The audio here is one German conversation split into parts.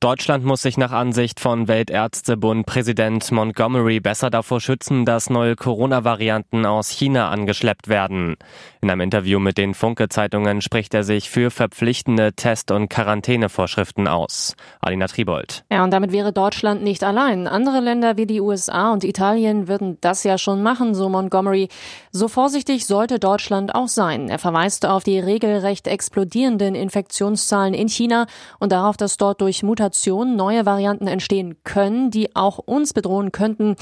Deutschland muss sich nach Ansicht von Weltärztebund Präsident Montgomery besser davor schützen, dass neue Corona-Varianten aus China angeschleppt werden. In einem Interview mit den Funke-Zeitungen spricht er sich für verpflichtende Test- und Quarantänevorschriften aus. Alina Tribold. Ja, und damit wäre Deutschland nicht allein. Andere Länder wie die USA und Italien würden das ja schon machen, so Montgomery. So vorsichtig sollte Deutschland auch sein. Er verweist auf die regelrecht explodierenden Infektionszahlen in China und darauf, dass dort durch Mutationen neue Varianten entstehen können, die auch uns bedrohen könnten.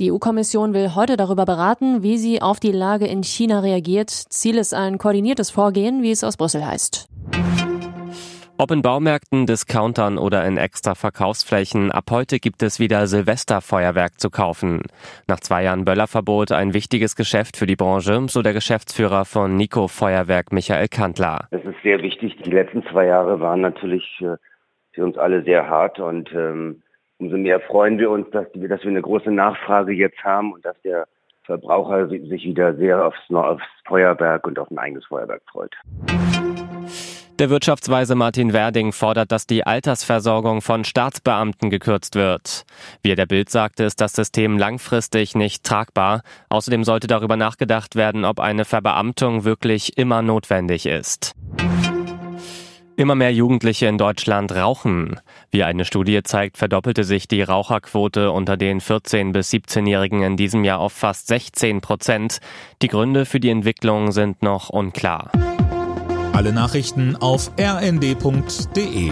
Die EU-Kommission will heute darüber beraten, wie sie auf die Lage in China reagiert. Ziel ist ein koordiniertes Vorgehen, wie es aus Brüssel heißt. Ob in Baumärkten, Discountern oder in extra Verkaufsflächen, ab heute gibt es wieder Silvesterfeuerwerk zu kaufen. Nach zwei Jahren Böllerverbot ein wichtiges Geschäft für die Branche, so der Geschäftsführer von Nico Feuerwerk Michael Kantler. Es ist sehr wichtig. Die letzten zwei Jahre waren natürlich äh, für uns alle sehr hart und ähm, umso mehr freuen wir uns, dass wir, dass wir eine große Nachfrage jetzt haben und dass der Verbraucher sich wieder sehr aufs, aufs Feuerwerk und auf ein eigenes Feuerwerk freut. Der Wirtschaftsweise Martin Werding fordert, dass die Altersversorgung von Staatsbeamten gekürzt wird. Wie er der Bild sagte, ist das System langfristig nicht tragbar. Außerdem sollte darüber nachgedacht werden, ob eine Verbeamtung wirklich immer notwendig ist. Immer mehr Jugendliche in Deutschland rauchen. Wie eine Studie zeigt, verdoppelte sich die Raucherquote unter den 14- bis 17-Jährigen in diesem Jahr auf fast 16 Prozent. Die Gründe für die Entwicklung sind noch unklar. Alle Nachrichten auf rnd.de